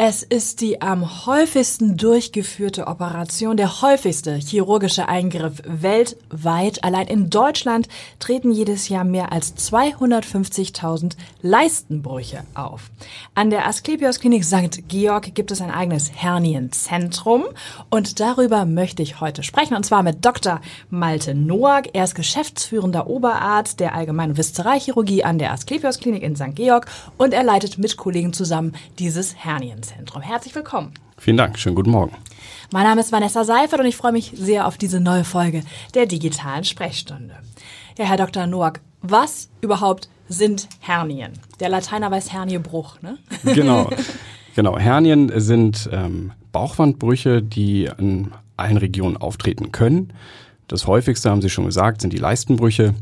Es ist die am häufigsten durchgeführte Operation, der häufigste chirurgische Eingriff weltweit. Allein in Deutschland treten jedes Jahr mehr als 250.000 Leistenbrüche auf. An der Asklepios Klinik St. Georg gibt es ein eigenes Hernienzentrum und darüber möchte ich heute sprechen und zwar mit Dr. Malte Noack. Er ist geschäftsführender Oberarzt der Allgemein- und Viszeralchirurgie an der Asklepios Klinik in St. Georg und er leitet mit Kollegen zusammen dieses Hernienzentrum. Zentrum. Herzlich willkommen. Vielen Dank, schönen guten Morgen. Mein Name ist Vanessa Seifert und ich freue mich sehr auf diese neue Folge der digitalen Sprechstunde. Ja, Herr Dr. Noack, was überhaupt sind Hernien? Der Lateiner weiß Herniebruch, ne? Genau. Genau, Hernien sind ähm, Bauchwandbrüche, die in allen Regionen auftreten können. Das häufigste, haben Sie schon gesagt, sind die Leistenbrüche.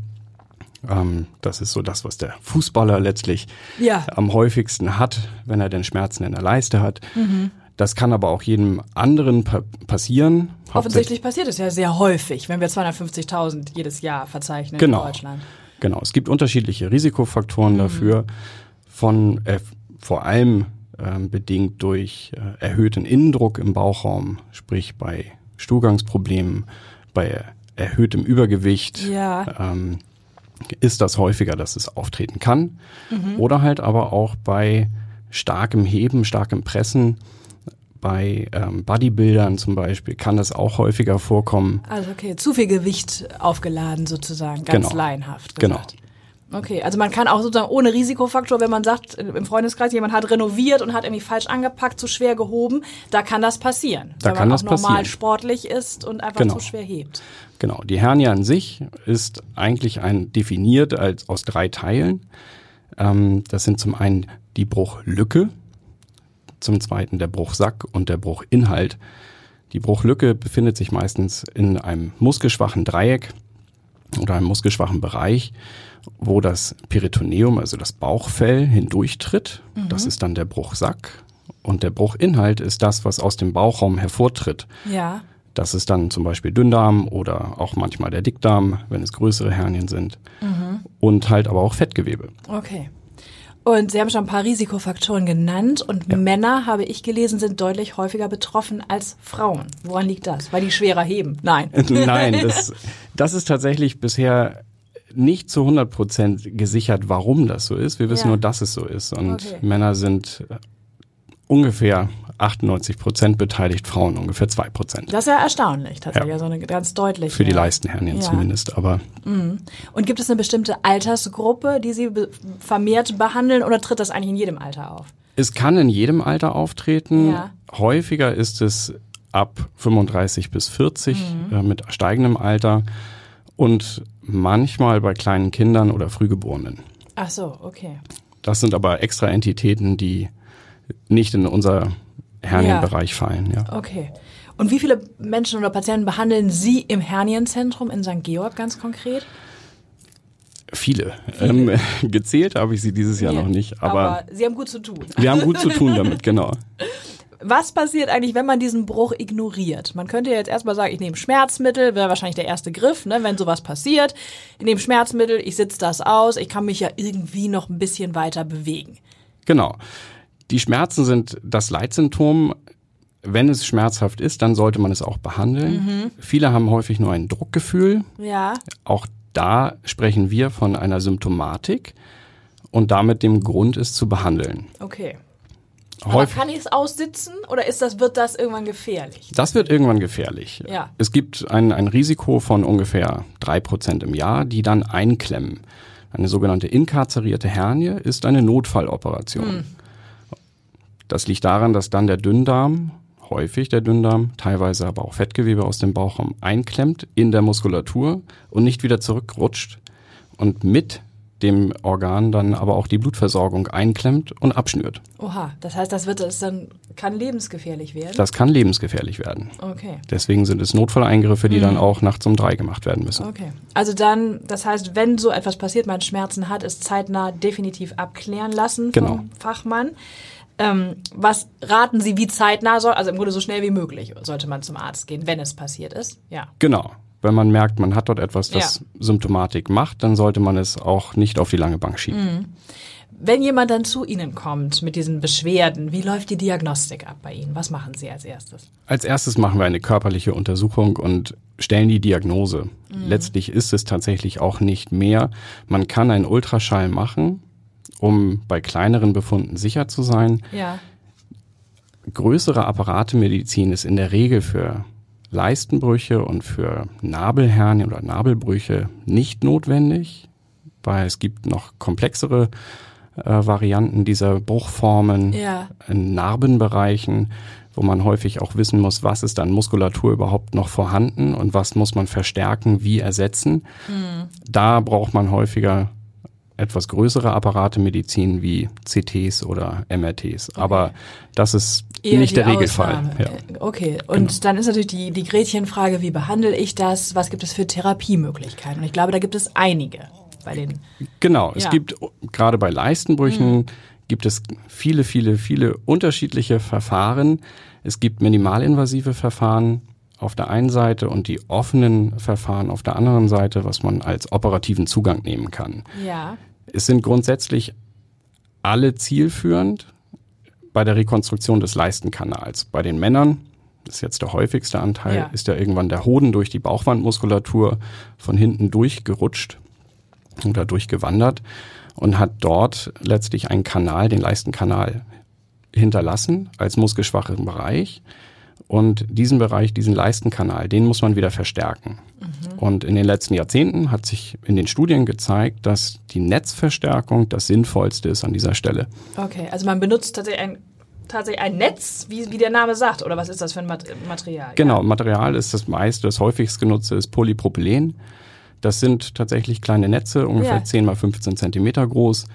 Ähm, das ist so das, was der Fußballer letztlich ja. am häufigsten hat, wenn er denn Schmerzen in der Leiste hat. Mhm. Das kann aber auch jedem anderen pa passieren. Offensichtlich passiert es ja sehr häufig, wenn wir 250.000 jedes Jahr verzeichnen genau. in Deutschland. Genau, es gibt unterschiedliche Risikofaktoren mhm. dafür, von äh, vor allem äh, bedingt durch äh, erhöhten Innendruck im Bauchraum, sprich bei Stuhlgangsproblemen, bei erhöhtem Übergewicht, ja. ähm, ist das häufiger, dass es auftreten kann. Mhm. Oder halt aber auch bei starkem Heben, starkem Pressen, bei ähm, Bodybuildern zum Beispiel kann das auch häufiger vorkommen. Also okay, zu viel Gewicht aufgeladen sozusagen, ganz genau. laienhaft gesagt. Genau. Okay, also man kann auch sozusagen ohne Risikofaktor, wenn man sagt, im Freundeskreis, jemand hat renoviert und hat irgendwie falsch angepackt, zu schwer gehoben, da kann das passieren. Da wenn kann man das auch normal passieren. sportlich ist und einfach genau. zu schwer hebt. Genau, die Hernie an sich ist eigentlich ein definiert als aus drei Teilen. Ähm, das sind zum einen die Bruchlücke, zum zweiten der Bruchsack und der Bruchinhalt. Die Bruchlücke befindet sich meistens in einem muskelschwachen Dreieck oder einem muskelschwachen Bereich, wo das Peritoneum, also das Bauchfell, hindurchtritt. Mhm. Das ist dann der Bruchsack. Und der Bruchinhalt ist das, was aus dem Bauchraum hervortritt. Ja. Das ist dann zum Beispiel Dünndarm oder auch manchmal der Dickdarm, wenn es größere Hernien sind. Mhm. Und halt aber auch Fettgewebe. Okay. Und Sie haben schon ein paar Risikofaktoren genannt und ja. Männer, habe ich gelesen, sind deutlich häufiger betroffen als Frauen. Woran liegt das? Weil die schwerer heben? Nein. Nein, das, das ist tatsächlich bisher nicht zu 100 Prozent gesichert, warum das so ist. Wir wissen ja. nur, dass es so ist. Und okay. Männer sind ungefähr 98 Prozent beteiligt, Frauen ungefähr 2 Prozent. Das ist ja erstaunlich, tatsächlich, ja. so eine ganz deutliche. Für die Leistenhernien ja. zumindest, aber. Mhm. Und gibt es eine bestimmte Altersgruppe, die Sie vermehrt behandeln oder tritt das eigentlich in jedem Alter auf? Es kann in jedem Alter auftreten. Ja. Häufiger ist es ab 35 bis 40 mhm. äh, mit steigendem Alter und manchmal bei kleinen Kindern oder Frühgeborenen. Ach so, okay. Das sind aber extra Entitäten, die nicht in unser Hernienbereich ja. fallen. Ja. Okay. Und wie viele Menschen oder Patienten behandeln Sie im Hernienzentrum in St. Georg ganz konkret? Viele. Ähm, gezählt habe ich sie dieses Jahr ja, noch nicht. Aber, aber Sie haben gut zu tun. Wir haben gut zu tun damit, genau. Was passiert eigentlich, wenn man diesen Bruch ignoriert? Man könnte ja jetzt erstmal sagen, ich nehme Schmerzmittel, wäre wahrscheinlich der erste Griff, ne, wenn sowas passiert. Ich nehme Schmerzmittel, ich sitze das aus, ich kann mich ja irgendwie noch ein bisschen weiter bewegen. Genau. Die Schmerzen sind das Leitsymptom. Wenn es schmerzhaft ist, dann sollte man es auch behandeln. Mhm. Viele haben häufig nur ein Druckgefühl. Ja. Auch da sprechen wir von einer Symptomatik und damit dem Grund, es zu behandeln. Okay. Aber kann ich es aussitzen oder ist das, wird das irgendwann gefährlich? Das wird irgendwann gefährlich. Ja. Es gibt ein, ein Risiko von ungefähr drei Prozent im Jahr, die dann einklemmen. Eine sogenannte inkarzerierte Hernie ist eine Notfalloperation. Hm. Das liegt daran, dass dann der Dünndarm, häufig der Dünndarm, teilweise aber auch Fettgewebe aus dem Bauchraum einklemmt in der Muskulatur und nicht wieder zurückrutscht und mit dem Organ dann aber auch die Blutversorgung einklemmt und abschnürt. Oha, das heißt, das wird das dann kann lebensgefährlich werden. Das kann lebensgefährlich werden. Okay. Deswegen sind es Notfalleingriffe, die mhm. dann auch nachts um drei gemacht werden müssen. Okay. Also dann, das heißt, wenn so etwas passiert, man Schmerzen hat, ist zeitnah definitiv abklären lassen genau. vom Fachmann. Ähm, was raten Sie, wie zeitnah soll, also im Grunde so schnell wie möglich sollte man zum Arzt gehen, wenn es passiert ist? Ja. Genau. wenn man merkt, man hat dort etwas, das Ja. Symptomatik macht, dann sollte man es auch nicht auf die lange Bank schieben. Mhm. Wenn jemand dann zu Ihnen kommt mit diesen Beschwerden, wie läuft die Diagnostik ab bei Ihnen? Was machen Sie als erstes? Als erstes machen wir eine körperliche Untersuchung und stellen die Diagnose. Letztlich ist es tatsächlich auch nicht mehr. Man kann einen Ultraschall machen, um bei kleineren Befunden sicher zu sein. Ja. Größere Apparatemedizin ist in der Regel für Leistenbrüche und für Nabelhernien oder Nabelbrüche nicht notwendig, weil es gibt noch komplexere äh, Varianten dieser Bruchformen Ja. in Narbenbereichen, wo man häufig auch wissen muss, was ist an Muskulatur überhaupt noch vorhanden und was muss man verstärken, wie ersetzen. Da braucht man häufiger etwas größere Apparate Medizin wie CTs oder MRTs. Aber das ist Eher nicht der Regelfall. Ja. Okay, und dann ist natürlich die, die Gretchenfrage, wie behandle ich das? Was gibt es für Therapiemöglichkeiten? Und ich glaube, da gibt es einige bei den. Genau, es Ja. gibt gerade bei Leistenbrüchen gibt es viele, viele, viele unterschiedliche Verfahren. Es gibt minimalinvasive Verfahren auf der einen Seite und die offenen Verfahren auf der anderen Seite, was man als operativen Zugang nehmen kann. Ja. Es sind grundsätzlich alle zielführend bei der Rekonstruktion des Leistenkanals. Bei den Männern, das ist jetzt der häufigste Anteil, Ja. ist ja irgendwann der Hoden durch die Bauchwandmuskulatur von hinten durchgerutscht oder durchgewandert und hat dort letztlich einen Kanal, den Leistenkanal, hinterlassen als muskelschwachen Bereich. Und diesen Bereich, diesen Leistenkanal, den muss man wieder verstärken. Und in den letzten Jahrzehnten hat sich in den Studien gezeigt, dass die Netzverstärkung das Sinnvollste ist an dieser Stelle. Okay, also man benutzt tatsächlich ein, tatsächlich ein Netz, wie, wie der Name sagt. Oder was ist das für ein Mat Material? Genau, Material ist das meiste, das häufigst genutzte ist Polypropylen. Das sind tatsächlich kleine Netze, ungefähr Ja. 10 mal 15 Zentimeter groß,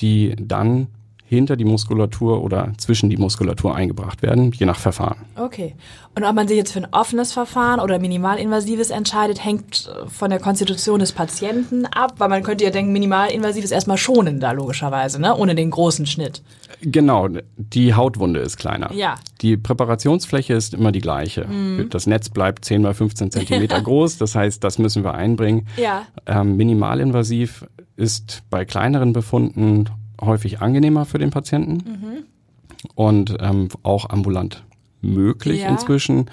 die dann hinter die Muskulatur oder zwischen die Muskulatur eingebracht werden, je nach Verfahren. Okay. Und ob man sich jetzt für ein offenes Verfahren oder minimalinvasives entscheidet, hängt äh, von der Konstitution des Patienten ab, weil man könnte ja denken, minimalinvasiv ist erstmal schonender, logischerweise, ne? ohne den großen Schnitt. Genau, die Hautwunde ist kleiner. Ja. Mhm. Die Präparationsfläche ist immer die gleiche. Das Netz bleibt 10 mal 15 Zentimeter groß, das heißt, das müssen wir einbringen. Ja. Ähm, minimalinvasiv ist bei kleineren Befunden häufig angenehmer für den Patienten Mhm. und ähm, auch ambulant möglich Ja. inzwischen.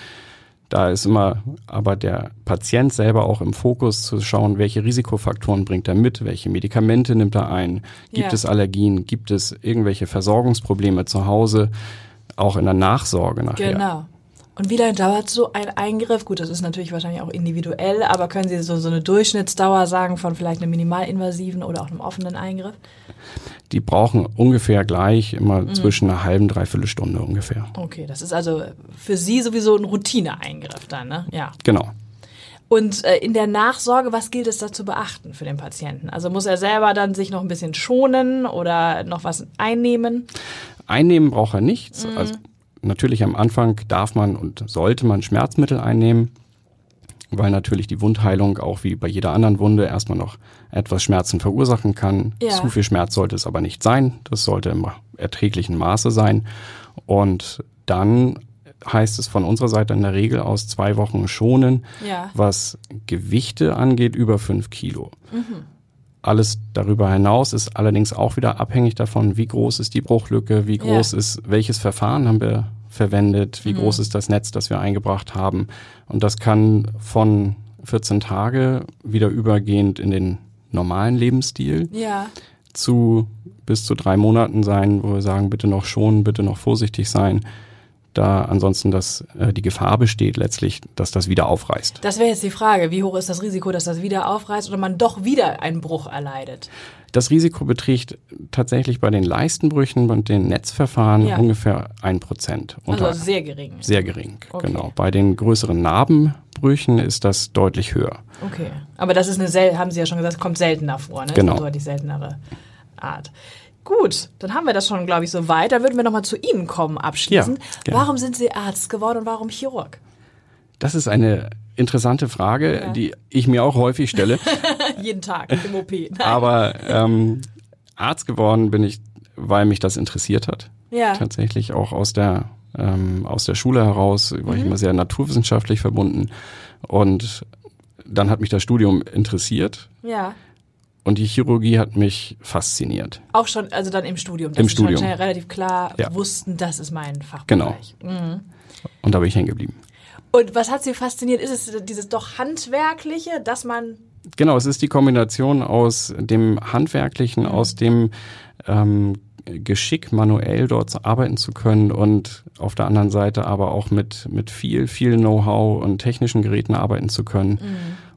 Da ist immer aber der Patient selber auch im Fokus zu schauen, welche Risikofaktoren bringt er mit, welche Medikamente nimmt er ein, gibt Ja. es Allergien, gibt es irgendwelche Versorgungsprobleme zu Hause, auch in der Nachsorge nachher. Genau. Und wie lange dauert so ein Eingriff? Gut, das ist natürlich wahrscheinlich auch individuell, aber können Sie so, so eine Durchschnittsdauer sagen von vielleicht einem minimalinvasiven oder auch einem offenen Eingriff? Die brauchen ungefähr gleich immer Mhm. zwischen einer halben, dreiviertel Stunde ungefähr. Okay, das ist also für Sie sowieso ein Routineeingriff dann, ne? Ja. Genau. Und äh, in der Nachsorge, was gilt es da zu beachten für den Patienten? Also muss er selber dann sich noch ein bisschen schonen oder noch was einnehmen? Einnehmen braucht er nichts. Mhm. Also natürlich am Anfang darf man und sollte man Schmerzmittel einnehmen, weil natürlich die Wundheilung auch wie bei jeder anderen Wunde erstmal noch etwas Schmerzen verursachen kann. Ja. Zu viel Schmerz sollte es aber nicht sein. Das sollte im erträglichen Maße sein. Und dann heißt es von unserer Seite in der Regel aus zwei Wochen schonen, Ja. was Gewichte angeht, über fünf Kilo. Mhm. Alles darüber hinaus ist allerdings auch wieder abhängig davon, wie groß ist die Bruchlücke, wie groß Ja. ist, welches Verfahren haben wir verwendet, wie Mhm. groß ist das Netz, das wir eingebracht haben. Und das kann von 14 Tage wieder übergehend in den normalen Lebensstil Ja. zu bis zu drei Monaten sein, wo wir sagen, bitte noch schonen, bitte noch vorsichtig sein, da ansonsten das, äh, die Gefahr besteht letztlich, dass das wieder aufreißt. Das wäre jetzt die Frage, wie hoch ist das Risiko, dass das wieder aufreißt oder man doch wieder einen Bruch erleidet? Das Risiko beträgt tatsächlich bei den Leistenbrüchen und den Netzverfahren Ja. ungefähr ein Prozent. Also sehr gering. sehr gering, Okay. genau. Bei den größeren Narbenbrüchen ist das deutlich höher. Okay. Aber das ist eine haben Sie ja schon gesagt, kommt seltener vor, ne? Genau. Das ist eine deutlich seltenere Art. Gut, dann haben wir das schon, glaube ich, so weit. Dann würden wir nochmal zu Ihnen kommen abschließend. Ja, warum sind Sie Arzt geworden und warum Chirurg? Das ist eine interessante Frage, Ja. die ich mir auch häufig stelle. Jeden Tag im OP. Nein. Aber ähm, Arzt geworden bin ich, weil mich das interessiert hat. Ja. Tatsächlich auch aus der ähm, aus der Schule heraus war ich Mhm. immer sehr naturwissenschaftlich verbunden und dann hat mich das Studium interessiert Ja. Und die Chirurgie hat mich fasziniert. Auch schon, also dann im Studium. Dass Im Studium. Schon relativ klar Ja. wussten, das ist mein Fachbereich. Mhm. Und da bin ich hängen geblieben. Und was hat Sie fasziniert? Ist es dieses doch Handwerkliche, dass man Genau, es ist die Kombination aus dem Handwerklichen, aus dem ähm, Geschick, manuell dort arbeiten zu können und auf der anderen Seite aber auch mit, mit viel, viel Know-how und technischen Geräten arbeiten zu können.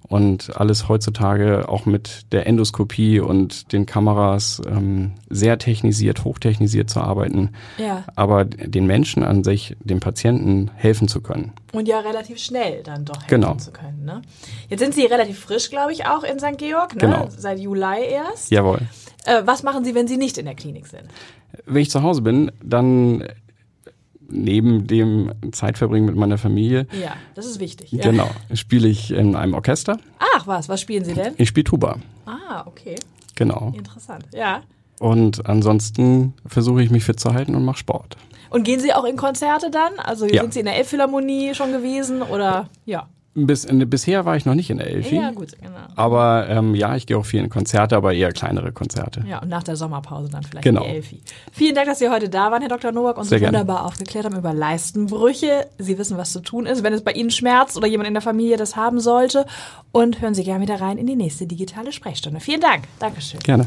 Und alles heutzutage auch mit der Endoskopie und den Kameras ähm, sehr technisiert, hochtechnisiert zu arbeiten, ja aber den Menschen an sich, dem Patienten helfen zu können. und ja relativ schnell dann doch helfen Genau. zu können. Ne? Jetzt sind Sie relativ frisch, glaube ich, auch in St. Georg, ne? Genau. seit Juli erst. Jawohl. Äh, was machen Sie, wenn Sie nicht in der Klinik sind? Wenn ich zu Hause bin, dann neben dem Zeitverbringen mit meiner Familie, Ja, das ist wichtig. Ja. genau, spiele ich in einem Orchester. Ach was, was spielen Sie denn? Ich spiele Tuba, Ah, okay, genau. interessant. Ja. Und ansonsten versuche ich mich fit zu halten und mache Sport. Und gehen Sie auch in Konzerte dann? Also Ja. sind Sie in der Elbphilharmonie schon gewesen oder ja? Bis, bisher war ich noch nicht in der Elfi. Ja, gut, genau. Aber ähm, ja, ich gehe auch viel in Konzerte, aber eher kleinere Konzerte. Ja, und nach der Sommerpause dann vielleicht Genau. die Elfi. Vielen Dank, dass Sie heute da waren, Herr Dr. Nowak, und Sehr so gerne. wunderbar aufgeklärt haben über Leistenbrüche. Sie wissen, was zu tun ist, wenn es bei Ihnen schmerzt oder jemand in der Familie das haben sollte. Und hören Sie gerne wieder rein in die nächste digitale Sprechstunde. Vielen Dank. Dankeschön. Gerne.